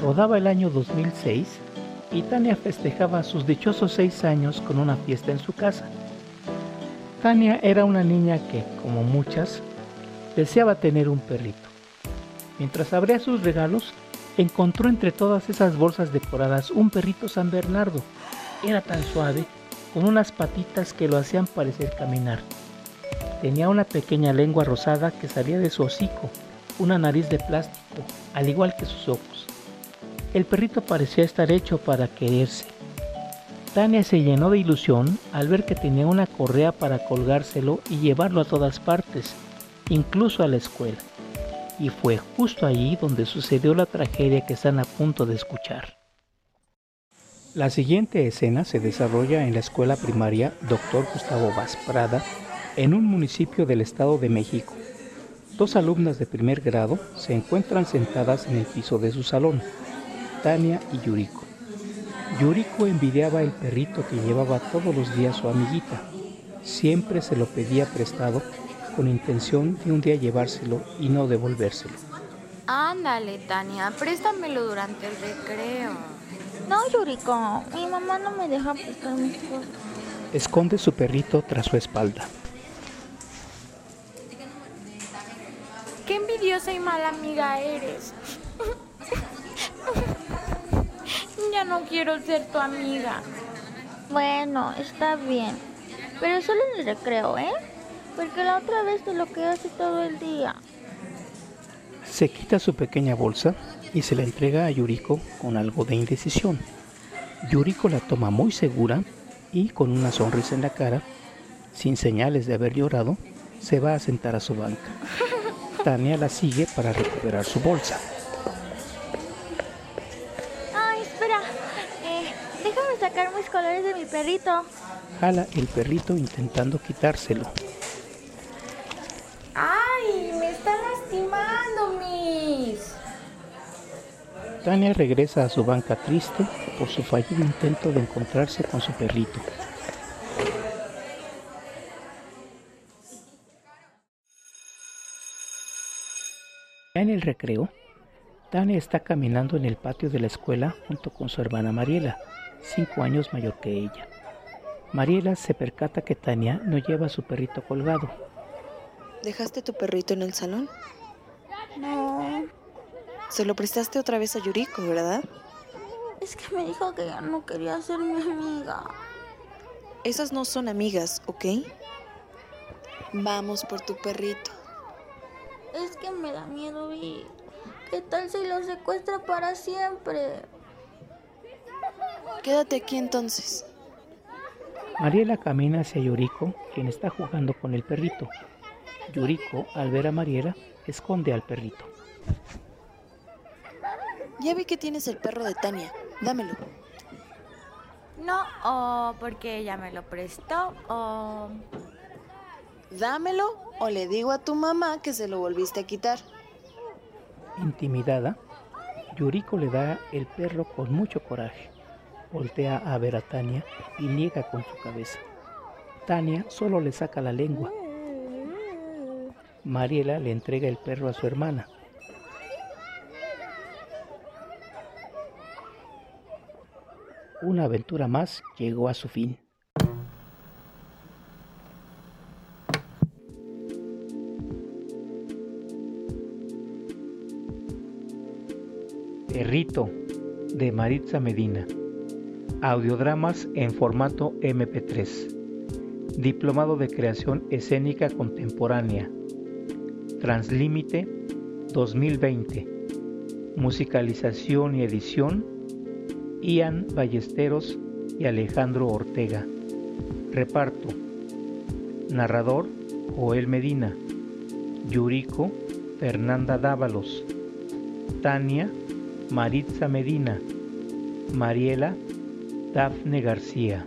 Rodaba el año 2006 y Tania festejaba sus dichosos seis años con una fiesta en su casa. Tania era una niña que, como muchas, deseaba tener un perrito. Mientras abría sus regalos, encontró entre todas esas bolsas decoradas un perrito San Bernardo. Era tan suave, con unas patitas que lo hacían parecer caminar. Tenía una pequeña lengua rosada que salía de su hocico, una nariz de plástico, al igual que sus ojos. El perrito parecía estar hecho para quererse. Tania se llenó de ilusión al ver que tenía una correa para colgárselo y llevarlo a todas partes, incluso a la escuela. Y fue justo allí donde sucedió la tragedia que están a punto de escuchar. La siguiente escena se desarrolla en la escuela primaria Dr. Gustavo Vaz Prada, en un municipio del Estado de México. Dos alumnas de primer grado se encuentran sentadas en el piso de su salón. Tania y Yuriko. Yuriko envidiaba el perrito que llevaba todos los días su amiguita. Siempre se lo pedía prestado con intención de un día llevárselo y no devolvérselo. Ándale, Tania, préstamelo durante el recreo. No, Yuriko, mi mamá no me deja prestar mis cosas. Esconde su perrito tras su espalda. Qué envidiosa y mala amiga eres. Ya no quiero ser tu amiga. Bueno, está bien. Pero solo en el recreo, ¿eh? Porque la otra vez te lo quedaste todo el día. Se quita su pequeña bolsa y se la entrega a Yuriko con algo de indecisión. Yuriko la toma muy segura y con una sonrisa en la cara, sin señales de haber llorado, se va a sentar a su banca. Tania la sigue para recuperar su bolsa. Sacar mis colores de mi perrito. Jala el perrito intentando quitárselo. ¡Ay! ¡Me está lastimando, Miss! Tania regresa a su banca triste por su fallido intento de encontrarse con su perrito. en el recreo, Tania está caminando en el patio de la escuela junto con su hermana Mariela, cinco años mayor que ella. Mariela se percata que Tania no lleva a su perrito colgado. ¿Dejaste tu perrito en el salón? No. Se lo prestaste otra vez a Yuriko, ¿verdad? Es que me dijo que ya no quería ser mi amiga. Esas no son amigas, ¿ok? Vamos por tu perrito. Es que me da miedo ir. ¿Qué tal si lo secuestra para siempre? Quédate aquí entonces. Mariela camina hacia Yuriko, quien está jugando con el perrito. Yuriko, al ver a Mariela, esconde al perrito. Ya vi que tienes el perro de Tania. Dámelo. No, o porque ella me lo prestó, o... Dámelo o le digo a tu mamá que se lo volviste a quitar. Intimidada, Yuriko le da el perro con mucho coraje. Voltea a ver a Tania y niega con su cabeza. Tania solo le saca la lengua. Mariela le entrega el perro a su hermana. Una aventura más llegó a su fin. Perrito de Maritza Medina. Audiodramas en formato MP3. Diplomado de Creación Escénica Contemporánea. Translímite 2020. Musicalización y edición. Ian Ballesteros y Alejandro Ortega. Reparto. Narrador Joel Medina. Yuriko Fernanda Dávalos. Tania Maritza Medina. Mariela Dafne García.